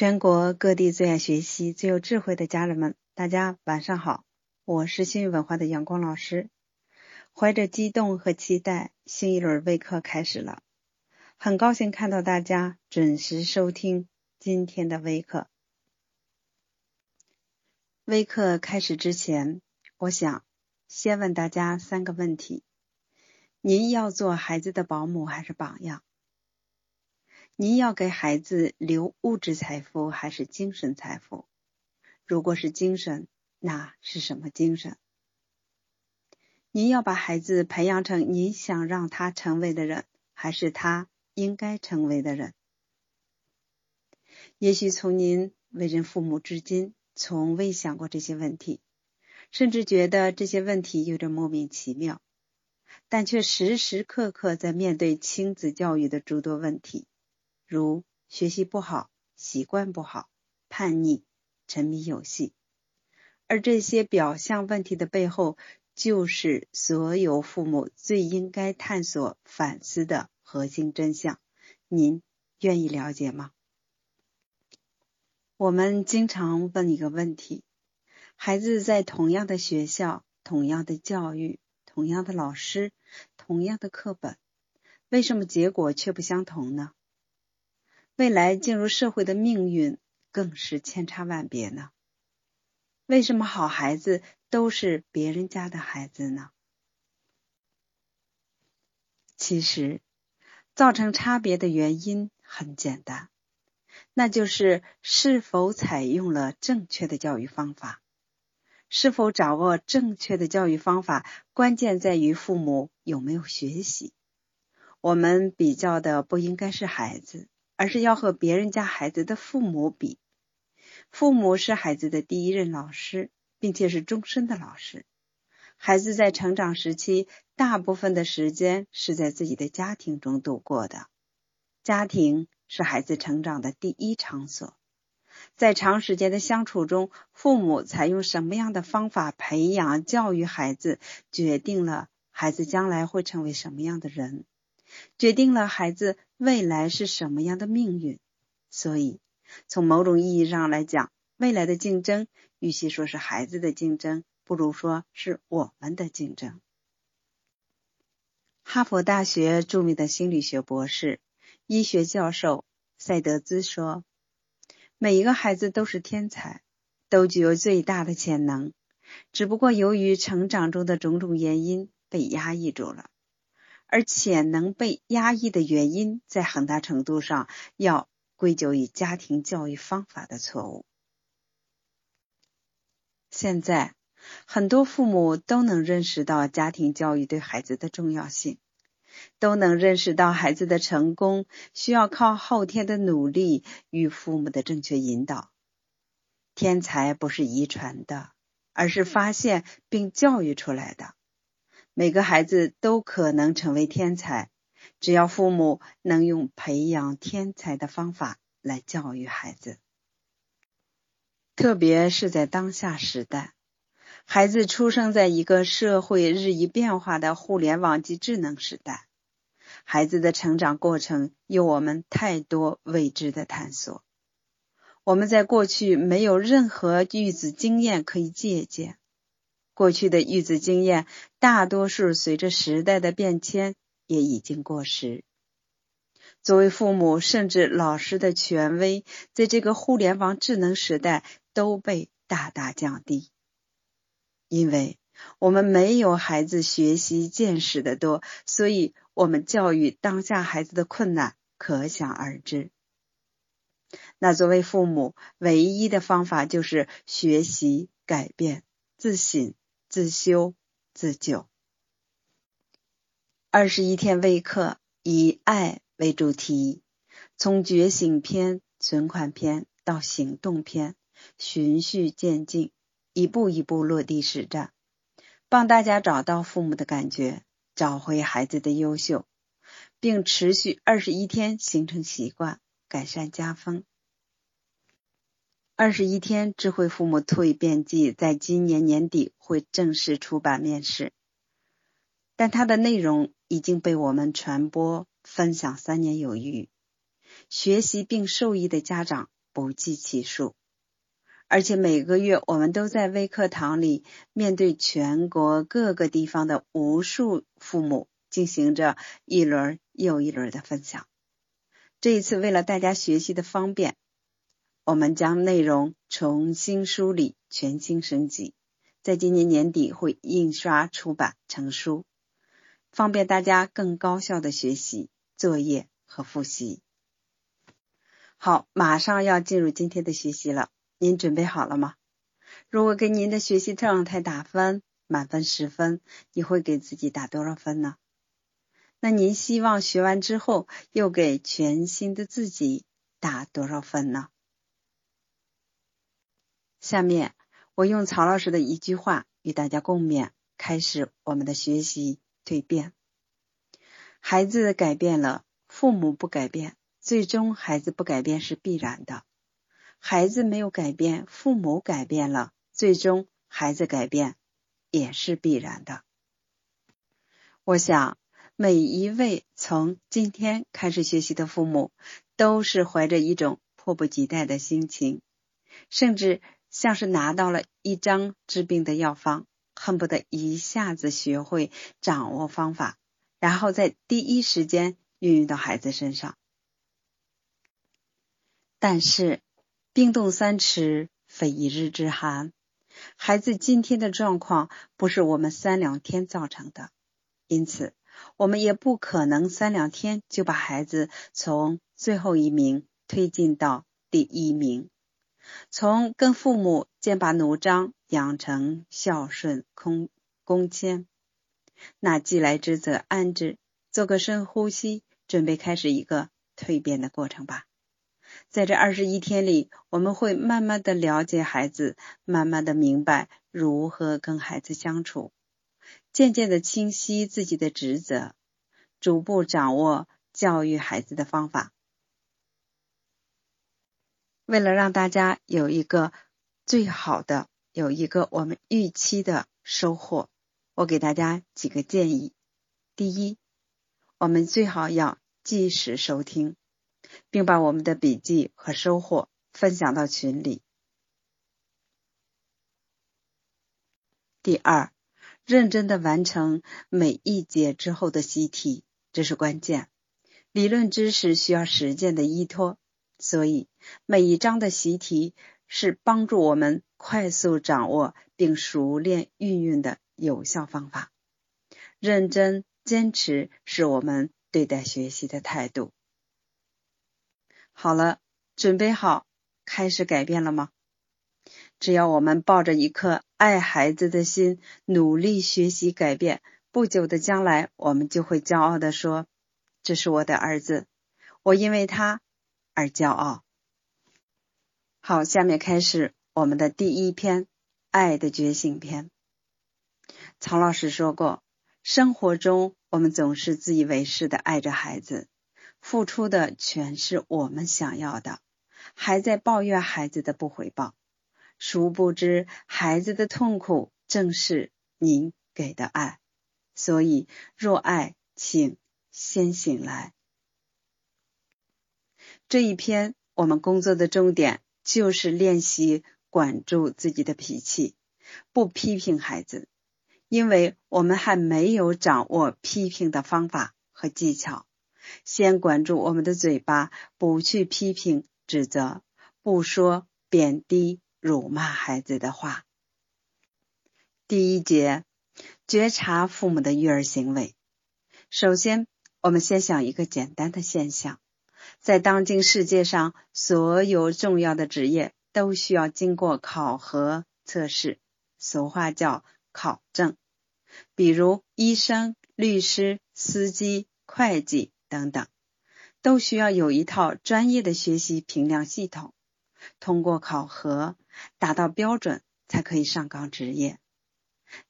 全国各地最爱学习、最有智慧的家人们，大家晚上好！我是新语文化的阳光老师，怀着激动和期待，新一轮微课开始了。很高兴看到大家准时收听今天的微课。微课开始之前，我想先问大家三个问题：您要做孩子的保姆还是榜样？您要给孩子留物质财富还是精神财富？如果是精神，那是什么精神？您要把孩子培养成您想让他成为的人，还是他应该成为的人？也许从您为人父母至今，从未想过这些问题，甚至觉得这些问题有点莫名其妙，但却时时刻刻在面对亲子教育的诸多问题。如学习不好、习惯不好、叛逆、沉迷游戏，而这些表象问题的背后，就是所有父母最应该探索、反思的核心真相。您愿意了解吗？我们经常问一个问题：孩子在同样的学校、同样的教育、同样的老师、同样的课本，为什么结果却不相同呢？未来进入社会的命运更是千差万别呢。为什么好孩子都是别人家的孩子呢？其实，造成差别的原因很简单，那就是是否采用了正确的教育方法。是否掌握正确的教育方法，关键在于父母有没有学习。我们比较的不应该是孩子。而是要和别人家孩子的父母比，父母是孩子的第一任老师，并且是终身的老师。孩子在成长时期，大部分的时间是在自己的家庭中度过的，家庭是孩子成长的第一场所。在长时间的相处中，父母采用什么样的方法培养教育孩子，决定了孩子将来会成为什么样的人。决定了孩子未来是什么样的命运，所以从某种意义上来讲，未来的竞争与其说是孩子的竞争，不如说是我们的竞争。哈佛大学著名的心理学博士、医学教授塞德兹说：“每一个孩子都是天才，都具有最大的潜能，只不过由于成长中的种种原因被压抑住了。”而且能被压抑的原因，在很大程度上要归咎于家庭教育方法的错误。现在，很多父母都能认识到家庭教育对孩子的重要性，都能认识到孩子的成功需要靠后天的努力与父母的正确引导。天才不是遗传的，而是发现并教育出来的。每个孩子都可能成为天才，只要父母能用培养天才的方法来教育孩子。特别是在当下时代，孩子出生在一个社会日益变化的互联网及智能时代，孩子的成长过程有我们太多未知的探索。我们在过去没有任何育子经验可以借鉴。过去的育子经验，大多数随着时代的变迁也已经过时。作为父母甚至老师的权威，在这个互联网智能时代都被大大降低。因为我们没有孩子学习见识的多，所以我们教育当下孩子的困难可想而知。那作为父母，唯一的方法就是学习、改变、自省。自修自救。二十一天微课以爱为主题，从觉醒篇、存款篇到行动篇，循序渐进，一步一步落地实战，帮大家找到父母的感觉，找回孩子的优秀，并持续二十一天形成习惯，改善家风。二十一天智慧父母蜕变记在今年年底会正式出版面世，但它的内容已经被我们传播分享三年有余。学习并受益的家长不计其数。而且每个月，我们都在微课堂里面对全国各个地方的无数父母，进行着一轮又一轮的分享。这一次，为了大家学习的方便，我们将内容重新梳理，全新升级，在今年年底会印刷出版成书，方便大家更高效的学习、作业和复习。好，马上要进入今天的学习了。您准备好了吗？如果给您的学习状态打分，满分十分，你会给自己打多少分呢？那您希望学完之后又给全新的自己打多少分呢？下面我用曹老师的一句话与大家共勉，开始我们的学习蜕变。孩子改变了，父母不改变，最终孩子不改变是必然的。孩子没有改变，父母改变了，最终孩子改变也是必然的。我想，每一位从今天开始学习的父母，都是怀着一种迫不及待的心情，甚至像是拿到了一张治病的药方，恨不得一下子学会掌握方法，然后在第一时间运用到孩子身上。但是，冰冻三尺，非一日之寒。孩子今天的状况不是我们三两天造成的，因此我们也不可能三两天就把孩子从最后一名推进到第一名，从跟父母剑拔弩张养成孝顺恭恭谦。那既来之则安之，做个深呼吸，准备开始一个蜕变的过程吧。在这二十一天里，我们会慢慢的了解孩子，慢慢的明白如何跟孩子相处，渐渐的清晰自己的职责，逐步掌握教育孩子的方法。为了让大家有一个最好的，有一个我们预期的收获，我给大家几个建议。第一，我们最好要及时收听。并把我们的笔记和收获分享到群里。第二，认真的完成每一节之后的习题，这是关键。理论知识需要实践的依托，所以每一章的习题是帮助我们快速掌握并熟练运用的有效方法。认真坚持是我们对待学习的态度。好了，准备好开始改变了吗？只要我们抱着一颗爱孩子的心，努力学习改变，不久的将来，我们就会骄傲的说：“这是我的儿子，我因为他而骄傲。”好，下面开始我们的第一篇《爱的觉醒篇》。曹老师说过，生活中我们总是自以为是的爱着孩子。付出的全是我们想要的，还在抱怨孩子的不回报，殊不知孩子的痛苦正是您给的爱。所以，若爱，请先醒来。这一篇我们工作的重点就是练习管住自己的脾气，不批评孩子，因为我们还没有掌握批评的方法和技巧。先管住我们的嘴巴，不去批评、指责，不说贬低、辱骂孩子的话。第一节，觉察父母的育儿行为。首先，我们先想一个简单的现象：在当今世界上，所有重要的职业都需要经过考核测试，俗话叫考证。比如医生、律师、司机、会计。等等，都需要有一套专业的学习评量系统，通过考核达到标准，才可以上岗职业。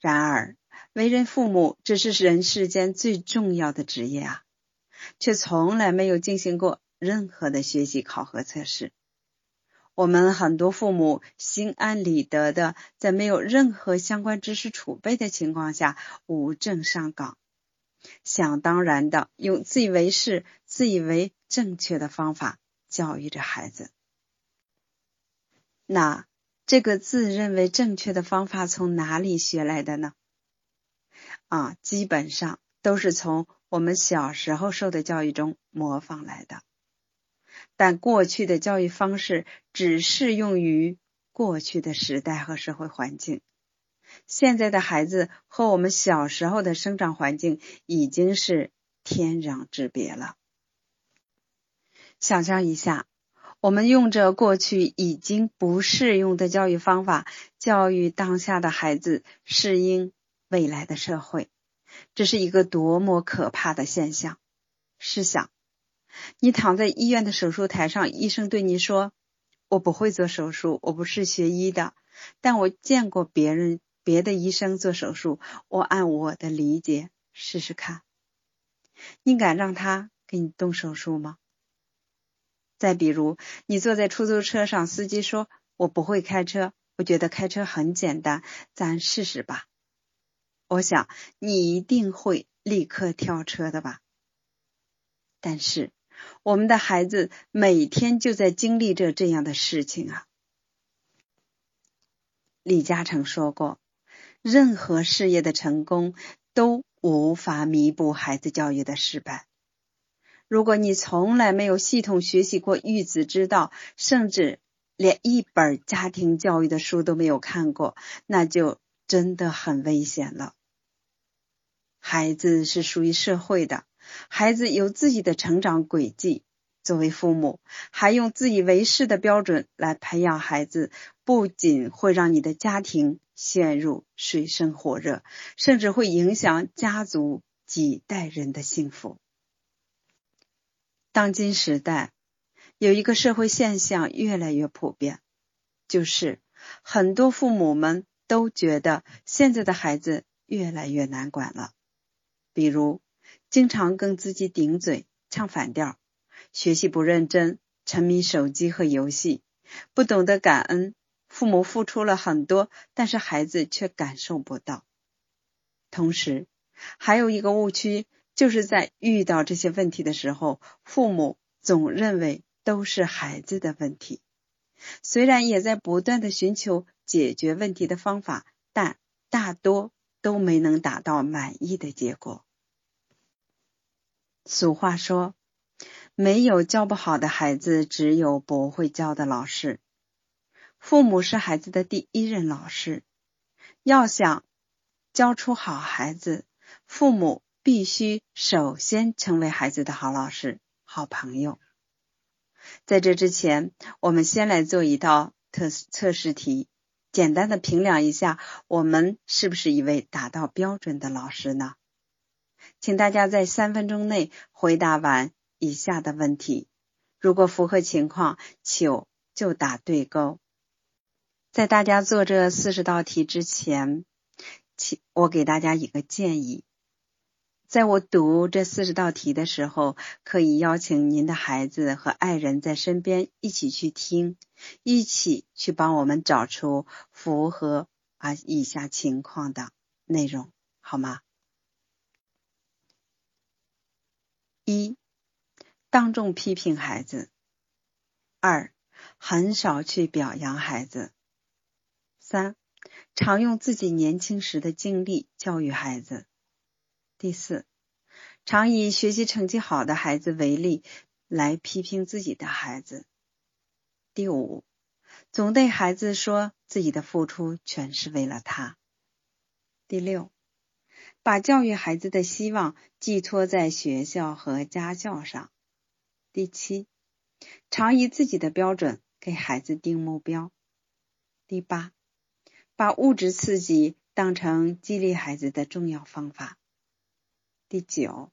然而，为人父母只是人世间最重要的职业啊，却从来没有进行过任何的学习考核测试。我们很多父母心安理得的，在没有任何相关知识储备的情况下，无证上岗。想当然的用自以为是、自以为正确的方法教育着孩子。那这个自认为正确的方法从哪里学来的呢？啊，基本上都是从我们小时候受的教育中模仿来的。但过去的教育方式只适用于过去的时代和社会环境，现在的孩子和我们小时候的生长环境已经是天壤之别了。想象一下，我们用着过去已经不适用的教育方法，教育当下的孩子适应未来的社会，这是一个多么可怕的现象！试想。你躺在医院的手术台上，医生对你说：“我不会做手术，我不是学医的，但我见过别人别的医生做手术，我按我的理解试试看。”你敢让他给你动手术吗？再比如，你坐在出租车上，司机说：“我不会开车，我觉得开车很简单，咱试试吧。”我想你一定会立刻跳车的吧。但是。我们的孩子每天就在经历着这样的事情啊。李嘉诚说过：“任何事业的成功都无法弥补孩子教育的失败。如果你从来没有系统学习过育子之道，甚至连一本家庭教育的书都没有看过，那就真的很危险了。孩子是属于社会的。”孩子有自己的成长轨迹，作为父母还用自以为是的标准来培养孩子，不仅会让你的家庭陷入水深火热，甚至会影响家族几代人的幸福。当今时代有一个社会现象越来越普遍，就是很多父母们都觉得现在的孩子越来越难管了，比如。经常跟自己顶嘴、唱反调，学习不认真，沉迷手机和游戏，不懂得感恩。父母付出了很多，但是孩子却感受不到。同时，还有一个误区，就是在遇到这些问题的时候，父母总认为都是孩子的问题。虽然也在不断的寻求解决问题的方法，但大多都没能达到满意的结果。俗话说：“没有教不好的孩子，只有不会教的老师。”父母是孩子的第一任老师，要想教出好孩子，父母必须首先成为孩子的好老师、好朋友。在这之前，我们先来做一道测测试题，简单的评量一下我们是不是一位达到标准的老师呢？请大家在三分钟内回答完以下的问题，如果符合情况，请就打对勾。在大家做这四十道题之前，请我给大家一个建议：在我读这四十道题的时候，可以邀请您的孩子和爱人在身边一起去听，一起去帮我们找出符合啊以下情况的内容，好吗？一、当众批评孩子；二、很少去表扬孩子；三、常用自己年轻时的经历教育孩子；第四，常以学习成绩好的孩子为例来批评自己的孩子；第五，总对孩子说自己的付出全是为了他；第六。把教育孩子的希望寄托在学校和家教上。第七，常以自己的标准给孩子定目标。第八，把物质刺激当成激励孩子的重要方法。第九，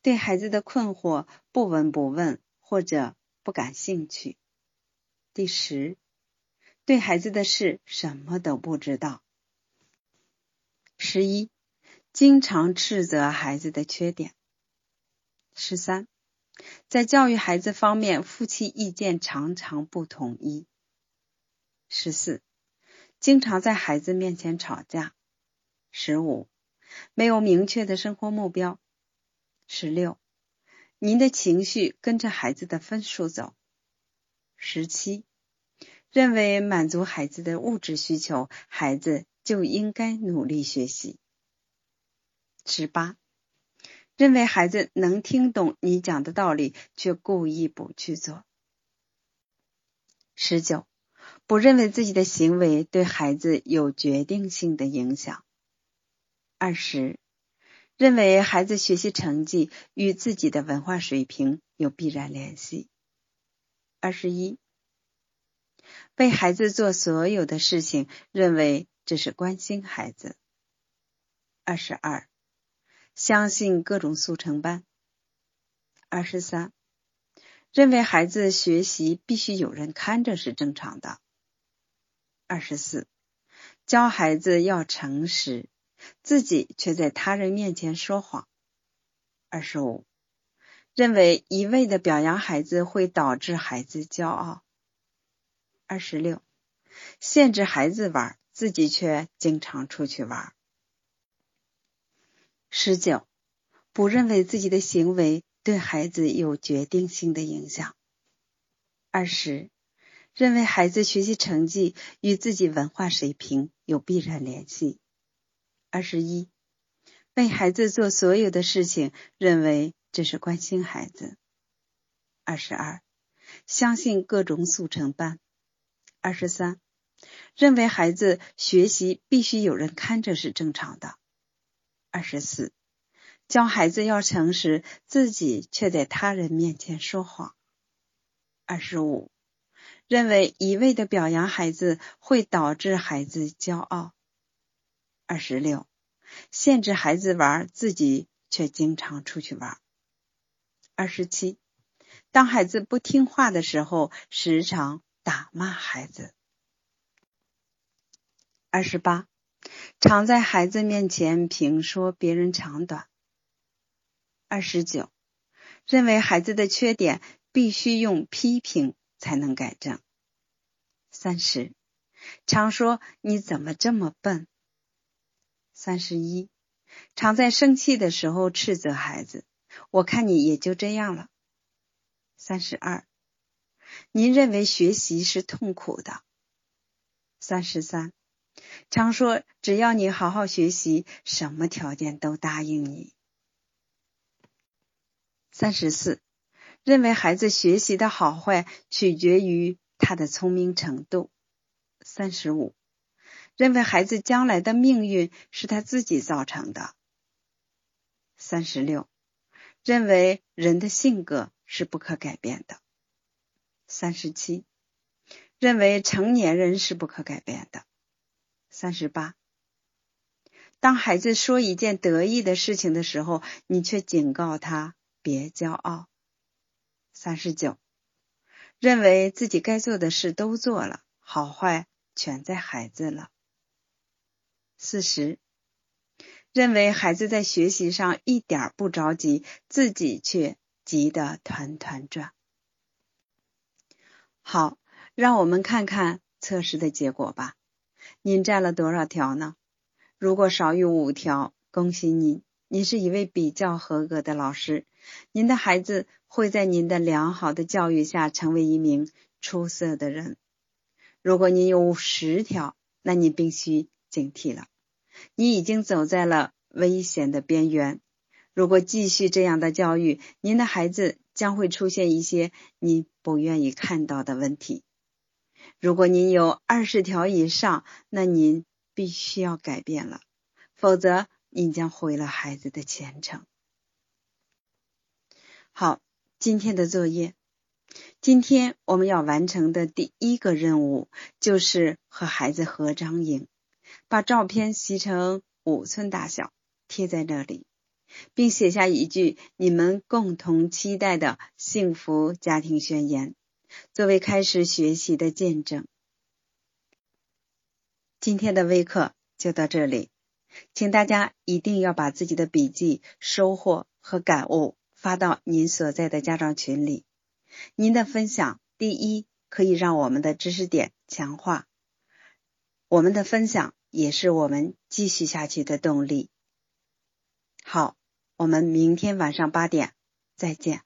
对孩子的困惑不闻不问或者不感兴趣。第十，对孩子的事什么都不知道。十一。经常斥责孩子的缺点。十三，在教育孩子方面，夫妻意见常常不统一。十四，经常在孩子面前吵架。十五，没有明确的生活目标。十六，您的情绪跟着孩子的分数走。十七，认为满足孩子的物质需求，孩子就应该努力学习。十八，认为孩子能听懂你讲的道理，却故意不去做。十九，不认为自己的行为对孩子有决定性的影响。二十，认为孩子学习成绩与自己的文化水平有必然联系。二十一。为孩子做所有的事情，认为这是关心孩子。二十二，相信各种速成班。二十三，认为孩子学习必须有人看着是正常的。二十四，教孩子要诚实，自己却在他人面前说谎。二十五，认为一味的表扬孩子会导致孩子骄傲。二十六，限制孩子玩，自己却经常出去玩。十九，不认为自己的行为对孩子有决定性的影响。二十，认为孩子学习成绩与自己文化水平有必然联系。二十一，为孩子做所有的事情，认为这是关心孩子。二十二，相信各种速成班。二十三，认为孩子学习必须有人看着是正常的。二十四，教孩子要诚实，自己却在他人面前说谎。二十五，认为一味的表扬孩子会导致孩子骄傲。二十六，限制孩子玩，自己却经常出去玩。二十七，当孩子不听话的时候，时常。打骂孩子。二十八，常在孩子面前评说别人长短。二十九，认为孩子的缺点必须用批评才能改正。三十，常说你怎么这么笨。三十一，常在生气的时候斥责孩子，我看你也就这样了。三十二。您认为学习是痛苦的。三十三，常说只要你好好学习，什么条件都答应你。三十四，认为孩子学习的好坏取决于他的聪明程度。三十五，认为孩子将来的命运是他自己造成的。三十六，认为人的性格是不可改变的。三十七，认为成年人是不可改变的。三十八，当孩子说一件得意的事情的时候，你却警告他别骄傲。三十九，认为自己该做的事都做了，好坏全在孩子了。四十，认为孩子在学习上一点不着急，自己却急得团团转。好，让我们看看测试的结果吧。您占了多少条呢？如果少于五条，恭喜您，您是一位比较合格的老师。您的孩子会在您的良好的教育下成为一名出色的人。如果您有十条，那你必须警惕了，你已经走在了危险的边缘。如果继续这样的教育，您的孩子。将会出现一些你不愿意看到的问题。如果您有二十条以上，那您必须要改变了，否则您将毁了孩子的前程。好，今天的作业，今天我们要完成的第一个任务就是和孩子合张影，把照片洗成五寸大小，贴在这里。并写下一句你们共同期待的幸福家庭宣言，作为开始学习的见证。今天的微课就到这里，请大家一定要把自己的笔记、收获和感悟发到您所在的家长群里。您的分享，第一可以让我们的知识点强化，我们的分享也是我们继续下去的动力。好。我们明天晚上八点再见。